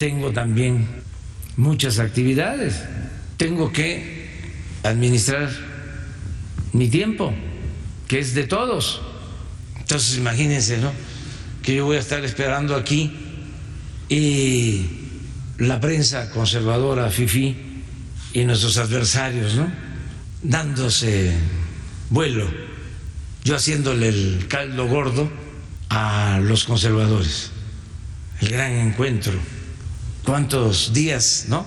Tengo también muchas actividades. Tengo que administrar mi tiempo, que es de todos. Entonces imagínense, ¿no? Que yo voy a estar esperando aquí y la prensa conservadora, FIFI, y nuestros adversarios, ¿no? Dándose vuelo, yo haciéndole el caldo gordo a los conservadores. El gran encuentro. ¿Cuántos días, no?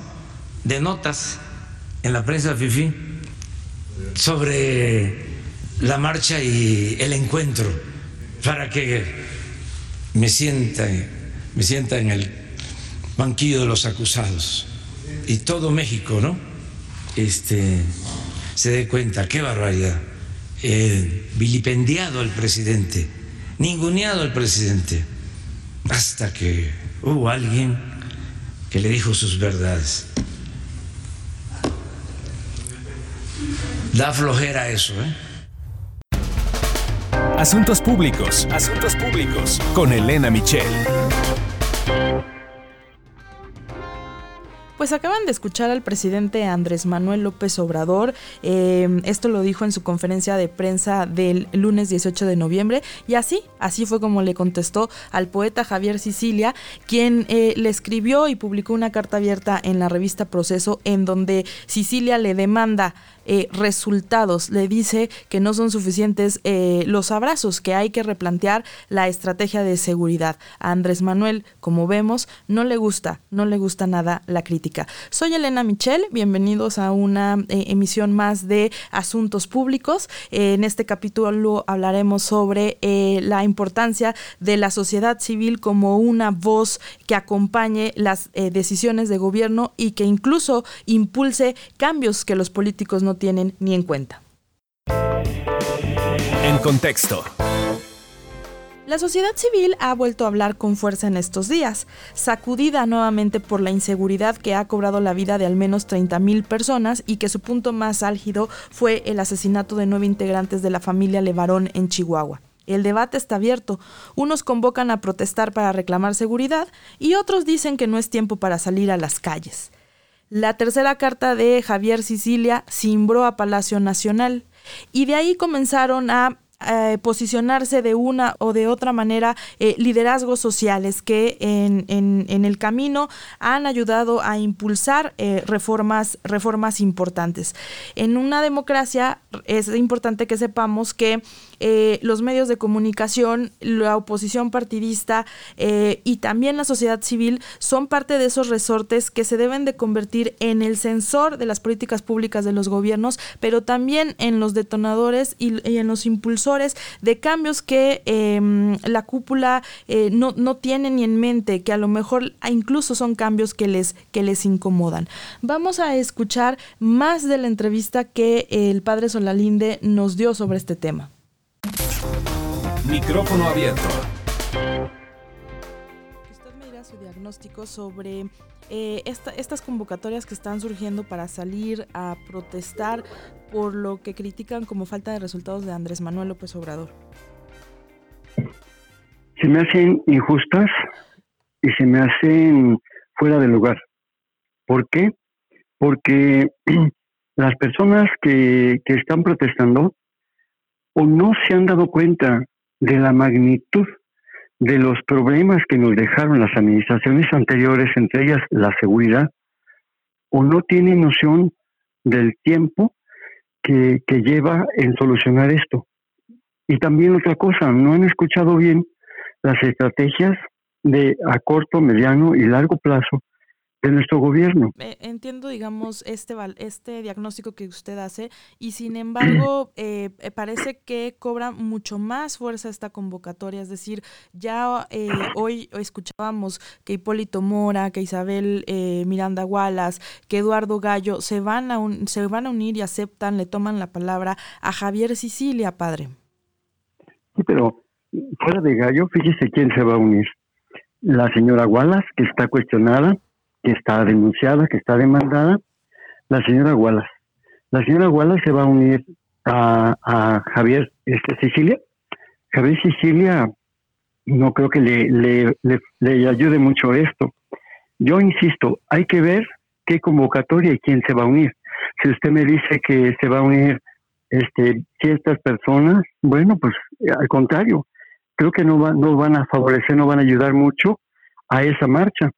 De notas en la prensa FIFI sobre la marcha y el encuentro para que me sienta, me sienta en el banquillo de los acusados y todo México, ¿no? Este se dé cuenta, qué barbaridad. Eh, vilipendiado el presidente, ninguneado el presidente, hasta que hubo alguien que le dijo sus verdades. Da flojera eso, ¿eh? Asuntos públicos, asuntos públicos, con Elena Michel. Pues acaban de escuchar al presidente Andrés Manuel López Obrador. Eh, esto lo dijo en su conferencia de prensa del lunes 18 de noviembre. Y así, así fue como le contestó al poeta Javier Sicilia, quien eh, le escribió y publicó una carta abierta en la revista Proceso, en donde Sicilia le demanda eh, resultados. Le dice que no son suficientes eh, los abrazos, que hay que replantear la estrategia de seguridad. A Andrés Manuel, como vemos, no le gusta, no le gusta nada la crítica. Soy Elena Michel, bienvenidos a una eh, emisión más de Asuntos Públicos. en este capítulo hablaremos sobre la importancia de la sociedad civil como una voz que acompañe las decisiones de gobierno y que incluso impulse cambios que los políticos no tienen ni en cuenta. En contexto. La sociedad civil ha vuelto a hablar con fuerza en estos días, sacudida nuevamente por la inseguridad que ha cobrado la vida de al menos 30.000 personas y que su punto más álgido fue el asesinato de nueve integrantes de la familia Levarón en Chihuahua. El debate está abierto. Unos convocan a protestar para reclamar seguridad y otros dicen que no es tiempo para salir a las calles. La tercera carta de Javier Sicilia cimbró a Palacio Nacional. Y de ahí comenzaron a eh, posicionarse de una o de otra manera eh, liderazgos sociales que en, en, el camino han ayudado a impulsar eh, reformas, reformas importantes. En una democracia es importante que sepamos que los medios de comunicación, la oposición partidista y también la sociedad civil son parte de esos resortes que se deben de convertir en el sensor de las políticas públicas de los gobiernos, pero también en los detonadores y en los impulsores de cambios que em, la cúpula eh, no, no tiene ni en mente, que a lo mejor incluso son cambios que les, que les incomodan. Vamos a escuchar más de la entrevista que el padre Solalinde nos dio sobre este tema. Micrófono abierto. Usted me dirá su diagnóstico sobre eh, estas convocatorias que están surgiendo para salir a protestar por lo que critican como falta de resultados de Andrés Manuel López Obrador? Se me hacen injustas y se me hacen fuera de lugar. ¿Por qué? Porque las personas que, que están protestando o no se han dado cuenta de la magnitud de los problemas que nos dejaron las administraciones anteriores, entre ellas la seguridad, o no tienen noción del tiempo que, que lleva en solucionar esto. Y también otra cosa, no han escuchado bien las estrategias de a corto, mediano y largo plazo de nuestro gobierno. Eh, entiendo, digamos, este, este diagnóstico que usted hace y sin embargo eh, eh, parece que cobra mucho más fuerza esta convocatoria, es decir, ya hoy escuchábamos que Hipólito Mora, que Isabel Miranda Wallace, que Eduardo Gallo se van, a se van a unir y aceptan, le toman la palabra a Javier Sicilia, padre. Sí, pero fuera de Gallo, fíjese quién se va a unir. La señora Wallace, que está cuestionada, que está denunciada, que está demandada, la señora Wallace. La señora Wallace se va a unir a, Javier este, Sicilia. Javier Sicilia no creo que le, le, le, ayude mucho esto. Yo insisto, hay que ver qué convocatoria y quién se va a unir. Si usted me dice que se va a unir este, ciertas personas, bueno, pues al contrario, creo que no, va, no van a favorecer, no van a ayudar mucho a esa marcha,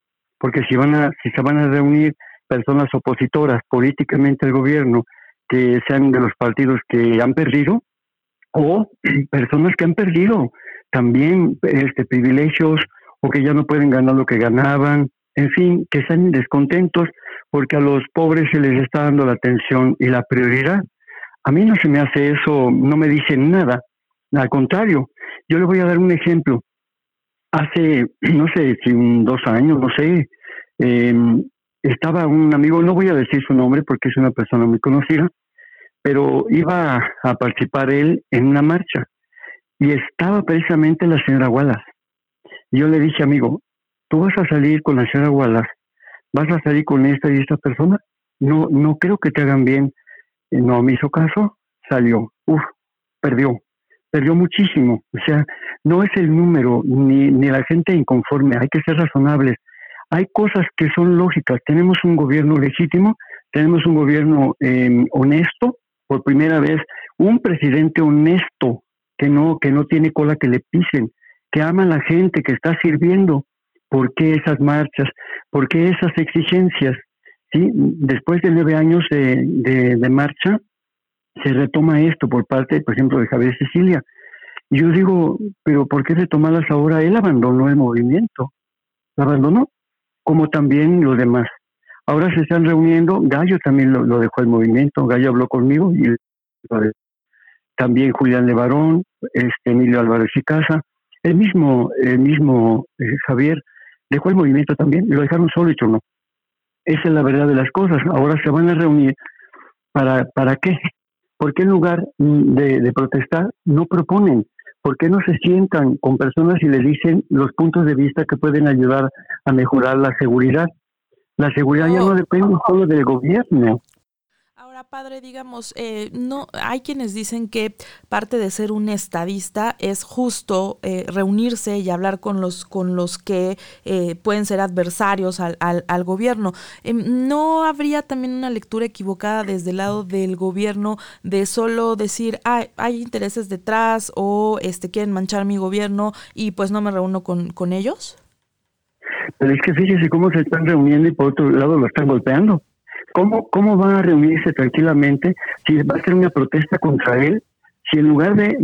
porque si van a, si se van a reunir personas opositoras políticamente al gobierno que sean de los partidos que han perdido o personas que han perdido también este privilegios o que ya no pueden ganar lo que ganaban, en fin, que están descontentos porque a los pobres se les está dando la atención y la prioridad. A mí no se me hace eso, no me dicen nada. Al contrario, yo le voy a dar un ejemplo. Hace, no sé, si dos años, no sé, em, estaba un amigo, no voy a decir su nombre porque es una persona muy conocida, pero iba a participar él en una marcha y estaba precisamente la señora Wallace. yo le dije, amigo, tú vas a salir con la señora Wallace, vas a salir con esta y esta persona, no, no creo que te hagan bien. No me hizo caso, salió, uf, perdió, perdió muchísimo. O sea, no es el número ni, ni la gente inconforme, hay que ser razonables hay cosas que son lógicas. Tenemos un gobierno legítimo, tenemos un gobierno em, honesto, por primera vez, un presidente honesto que no, que no tiene cola que le pisen, que ama a la gente, que está sirviendo. ¿Por qué esas marchas? ¿Por qué esas exigencias? ¿Sí? Después de nueve años de, de, marcha, se retoma esto por parte, por ejemplo, de Javier Sicilia. Yo digo, pero ¿por qué retomarlas ahora? Él abandonó el movimiento. ¿Lo abandonó? como también los demás. Ahora se están reuniendo, Gallo también lo, dejó el movimiento, Gallo habló conmigo y también Julián Levarón, este Emilio Álvarez y Casa, el mismo, el mismo eh, Javier dejó el movimiento también, lo dejaron solo y no. Esa es la verdad de las cosas. Ahora se van a reunir para, ¿para qué? Porque en lugar de, de protestar no proponen ¿por qué no se sientan con personas y les dicen los puntos de vista que pueden ayudar a mejorar la seguridad? La seguridad ya no depende solo del gobierno, Ahora, padre, digamos, eh, no hay quienes dicen que parte de ser un estadista es justo eh, reunirse y hablar con los con los que eh, pueden ser adversarios al, al, gobierno. Em, ¿No habría también una lectura equivocada desde el lado del gobierno de solo decir, ah, hay intereses detrás o este quieren manchar mi gobierno y pues no me reúno con, con ellos? Pero es que fíjese cómo se están reuniendo y por otro lado lo están golpeando. ¿Cómo, ¿Cómo van a reunirse tranquilamente si va a ser una protesta contra él? Si en lugar de,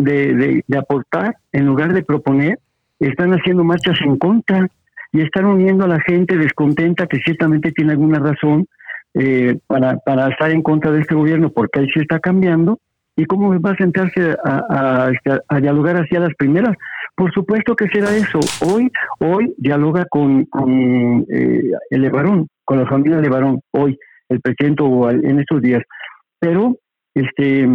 de, aportar, en lugar de proponer, están haciendo marchas en contra y están uniendo a la gente descontenta que ciertamente tiene alguna razón eh, para, para estar en contra de este gobierno porque ahí se está cambiando. ¿Y cómo va a sentarse a, a, este, a, dialogar hacia las primeras? Por supuesto que será eso. Hoy, hoy dialoga con, con eh, el Levarón, con la familia Levarón, hoy el presidente en estos días. Pero, este,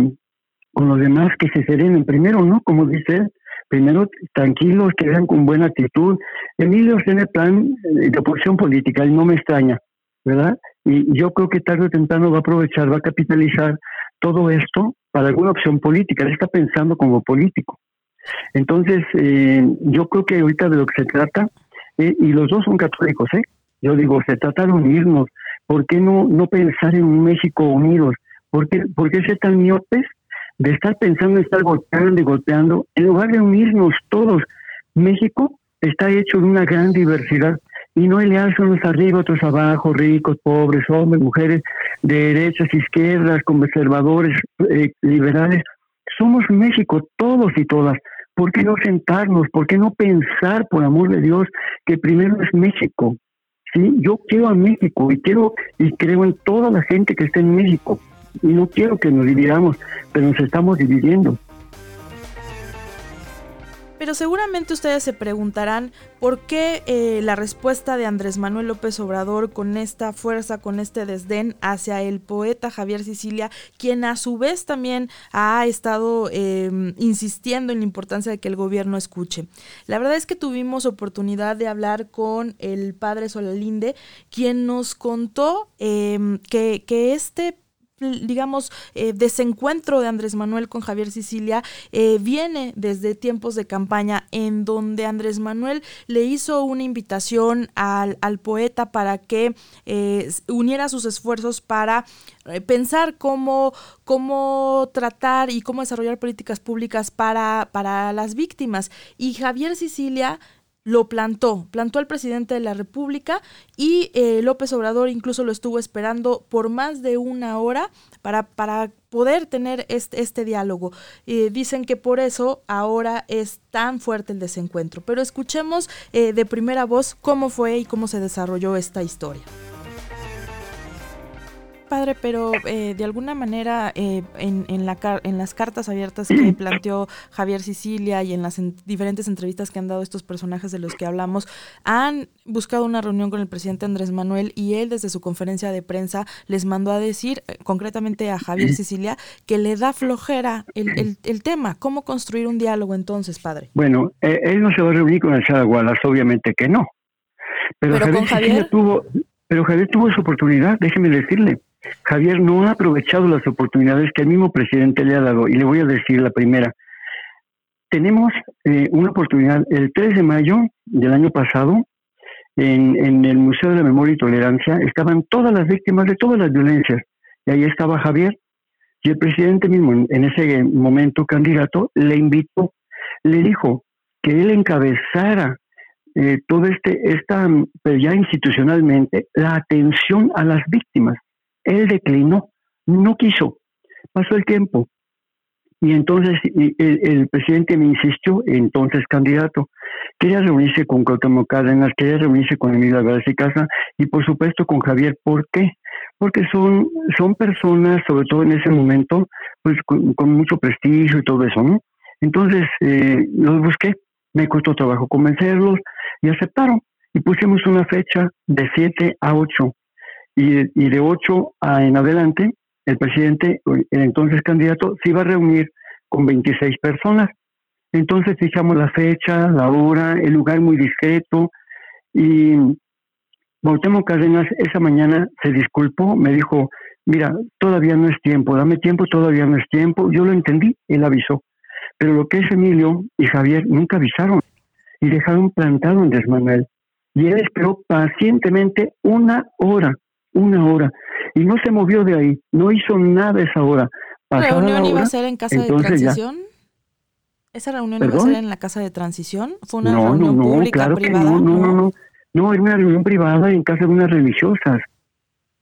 con los demás que se serenen primero, ¿no? Como dice, primero tranquilos, que vean con buena actitud. Emilio tiene plan de oposición política y no me extraña, ¿verdad? Y yo creo que tarde o temprano va a aprovechar, va a capitalizar todo esto para alguna opción política. Él está pensando como político. Entonces, eh, yo creo que ahorita de lo que se trata, eh, y los dos son católicos, ¿eh? Yo digo, se trata de unirnos, ¿Por qué no, no pensar en un México unidos? ¿Por qué, ¿Por qué ser tan miopes de estar pensando en estar golpeando y golpeando en lugar de unirnos todos? México está hecho de una gran diversidad y no aliarse unos arriba, otros abajo, ricos, pobres, hombres, mujeres, de derechas, izquierdas, conservadores, eh, liberales. Somos México, todos y todas. ¿Por qué no sentarnos? ¿Por qué no pensar, por amor de Dios, que primero es México? Sí, yo quiero a México y quiero y creo en toda la gente que está en México. Y no quiero que nos dividamos, pero nos estamos dividiendo. Pero seguramente ustedes se preguntarán por qué eh, la respuesta de Andrés Manuel López Obrador con esta fuerza, con este desdén hacia el poeta Javier Sicilia, quien a su vez también ha estado em, insistiendo en la importancia de que el gobierno escuche. La verdad es que tuvimos oportunidad de hablar con el padre Solalinde, quien nos contó em, que, que este digamos, eh, desencuentro de Andrés Manuel con Javier Sicilia eh, viene desde tiempos de campaña en donde Andrés Manuel le hizo una invitación al, al poeta para que eh, uniera sus esfuerzos para pensar cómo, cómo tratar y cómo desarrollar políticas públicas para, para las víctimas. Y Javier Sicilia lo plantó, plantó al presidente de la República y eh, López Obrador incluso lo estuvo esperando por más de una hora para, para poder tener este, este diálogo. Eh, dicen que por eso ahora es tan fuerte el desencuentro. Pero escuchemos eh, de primera voz cómo fue y cómo se desarrolló esta historia padre, pero eh, de alguna manera eh, en, en, la en las cartas abiertas que planteó Javier Sicilia y en las diferentes entrevistas que han dado estos personajes de los que hablamos, han buscado una reunión con el presidente Andrés Manuel y él desde su conferencia de prensa les mandó a decir, eh, concretamente a Javier Sicilia, que le da flojera el, el, tema. ¿Cómo construir un diálogo entonces, padre? Bueno, él no se va a reunir con el Wallace, obviamente que no. Pero, Javier, tuvo, pero Javier tuvo su oportunidad, déjeme decirle. Javier no ha aprovechado las oportunidades que el mismo presidente le ha dado. Y le voy a decir la primera. Tenemos eh, una oportunidad el 3 de mayo del año pasado, en, en, el Museo de la Memoria y Tolerancia, estaban todas las víctimas de todas las violencias. Y ahí estaba Javier. Y el presidente mismo, en ese momento candidato, le invitó, le dijo que él encabezara eh, todo este, esta, pero ya institucionalmente, la atención a las víctimas. Él declinó, no quiso. Pasó el tiempo. Y entonces el, presidente me insistió, entonces candidato, quería reunirse con Cuauhtémoc Cárdenas, quería reunirse con Emilio Álvarez y Casa y por supuesto con Javier. ¿Por qué? Porque son, son personas, sobre todo en ese momento, pues con, mucho prestigio y todo eso, ¿no? Entonces eh, los busqué, me costó trabajo convencerlos y aceptaron. Y pusimos una fecha de 7 a 8 y, de 8 a en adelante, el presidente, el entonces candidato, se iba a reunir con 26 personas. Entonces fijamos la fecha, la hora, el lugar muy discreto y Bautemo Cárdenas esa mañana se disculpó, me dijo, mira, todavía no es tiempo, dame tiempo, todavía no es tiempo. Yo lo entendí, él avisó. Pero lo que es Emilio y Javier nunca avisaron y dejaron plantado en Desmanuel. Y él esperó pacientemente una hora una hora. Y no se movió de ahí, no hizo nada esa hora. ¿La reunión iba a ser en casa de transición? ¿Esa reunión iba a ser en la casa de transición? ¿Fue una reunión pública, privada? no, no, no, no, no. era una reunión privada en casa de unas religiosas.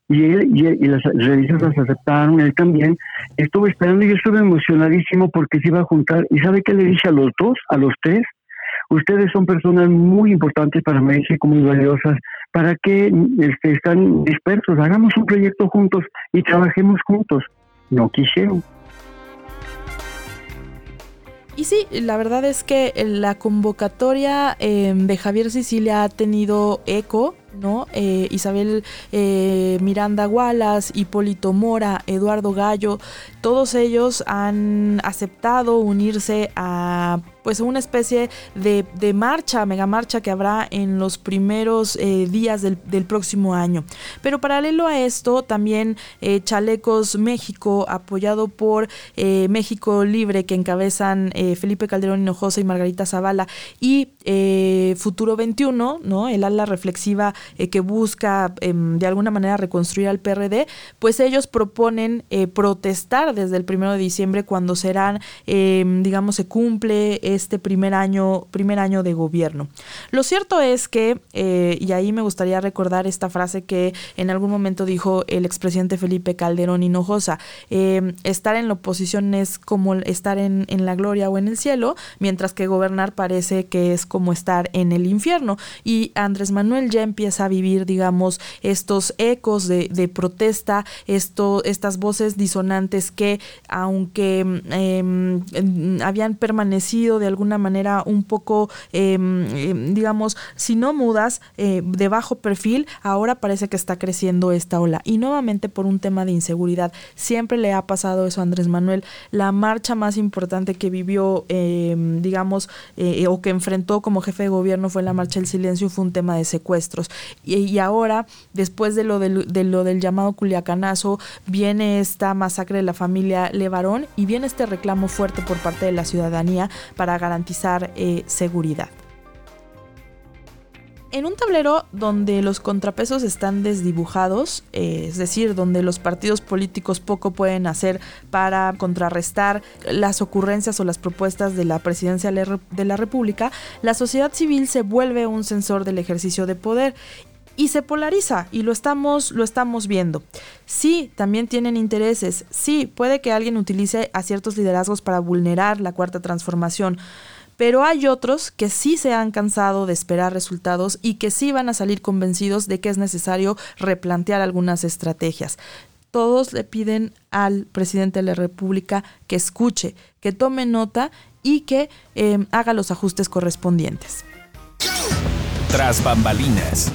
Y él y, las religiosas aceptaron, él también. Estuve esperando y yo estuve emocionadísimo porque se iba a juntar. ¿Y sabe qué le dije a los dos, a los tres? Ustedes son personas muy importantes para México, muy valiosas. ¿Para qué este, están dispersos? Hagamos un proyecto juntos y trabajemos juntos. No quisieron. Y sí, la verdad es que la convocatoria em, de Javier Sicilia ha tenido eco, ¿no? Eh, Isabel eh, Miranda Wallace, Hipólito Mora, Eduardo Gallo, todos ellos han aceptado unirse a pues una especie de, marcha, mega marcha que habrá en los primeros eh, días del, próximo año. Pero paralelo a esto, también eh, Chalecos México, apoyado por eh, México Libre, que encabezan Felipe Calderón Hinojosa y Margarita Zavala, y Futuro 21, ¿no? el ala reflexiva que busca em, de alguna manera reconstruir al PRD, pues ellos proponen protestar desde el primero de diciembre cuando serán, em, digamos, se cumple este primer año, primer año de gobierno. Lo cierto es que, eh, y ahí me gustaría recordar esta frase que en algún momento dijo el expresidente Felipe Calderón Hinojosa, eh, estar en la oposición es como estar en, la gloria o en el cielo, mientras que gobernar parece que es como estar en el infierno. Y Andrés Manuel ya empieza a vivir, digamos, estos ecos de, protesta, estas voces disonantes que, aunque em, habían permanecido de alguna manera un poco, em, em, digamos, si no mudas, eh, de bajo perfil, ahora parece que está creciendo esta ola. Y nuevamente por un tema de inseguridad. Siempre le ha pasado eso a Andrés Manuel. La marcha más importante que vivió, digamos, eh, o que enfrentó como jefe de gobierno fue la marcha del silencio, fue un tema de secuestros. Y, ahora, después de lo del, de lo del llamado Culiacanazo, viene esta masacre de la familia Levarón y viene este reclamo fuerte por parte de la ciudadanía para garantizar eh, seguridad. En un tablero donde los contrapesos están desdibujados, eh, es decir, donde los partidos políticos poco pueden hacer para contrarrestar las ocurrencias o las propuestas de la presidencia de la República, la sociedad civil se vuelve un sensor del ejercicio de poder y se polariza y lo estamos lo estamos viendo. Sí, también tienen intereses. Sí, puede que alguien utilice a ciertos liderazgos para vulnerar la cuarta transformación, pero hay otros que sí se han cansado de esperar resultados y que sí van a salir convencidos de que es necesario replantear algunas estrategias. Todos le piden al presidente de la República que escuche, que tome nota y que eh, haga los ajustes correspondientes. Tras bambalinas.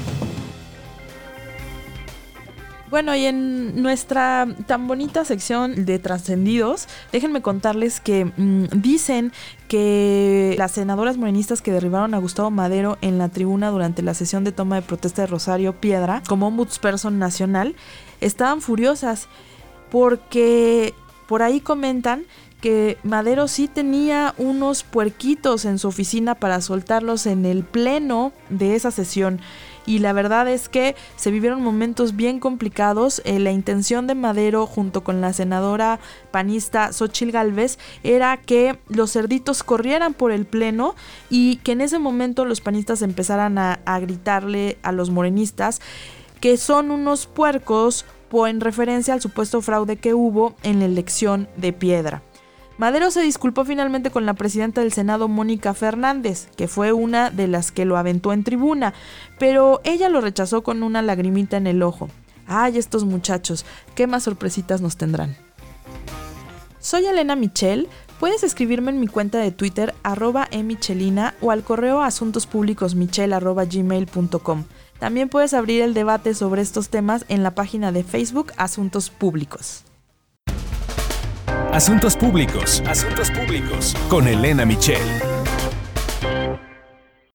Bueno, y en nuestra tan bonita sección de trascendidos, déjenme contarles que mm, dicen que las senadoras morenistas que derribaron a Gustavo Madero en la tribuna durante la sesión de toma de protesta de Rosario Piedra como ombudsperson nacional estaban furiosas porque por ahí comentan que Madero sí tenía unos puerquitos en su oficina para soltarlos en el pleno de esa sesión y la verdad es que se vivieron momentos bien complicados. Eh, la intención de Madero junto con la senadora panista Xochil Gálvez era que los cerditos corrieran por el pleno y que en ese momento los panistas empezaran a, a gritarle a los morenistas que son unos puercos en referencia al supuesto fraude que hubo en la elección de Piedra. Madero se disculpó finalmente con la presidenta del Senado, Mónica Fernández, que fue una de las que lo aventó en tribuna, pero ella lo rechazó con una lagrimita en el ojo. Ay, estos muchachos, qué más sorpresitas nos tendrán. Soy Elena Michel. Puedes escribirme en mi cuenta de Twitter, arroba emichelina, o al correo asuntospublicosmichel arroba gmail.com. También puedes abrir el debate sobre estos temas en la página de Facebook Asuntos Públicos. Asuntos Públicos. Asuntos Públicos. Con Elena Michel.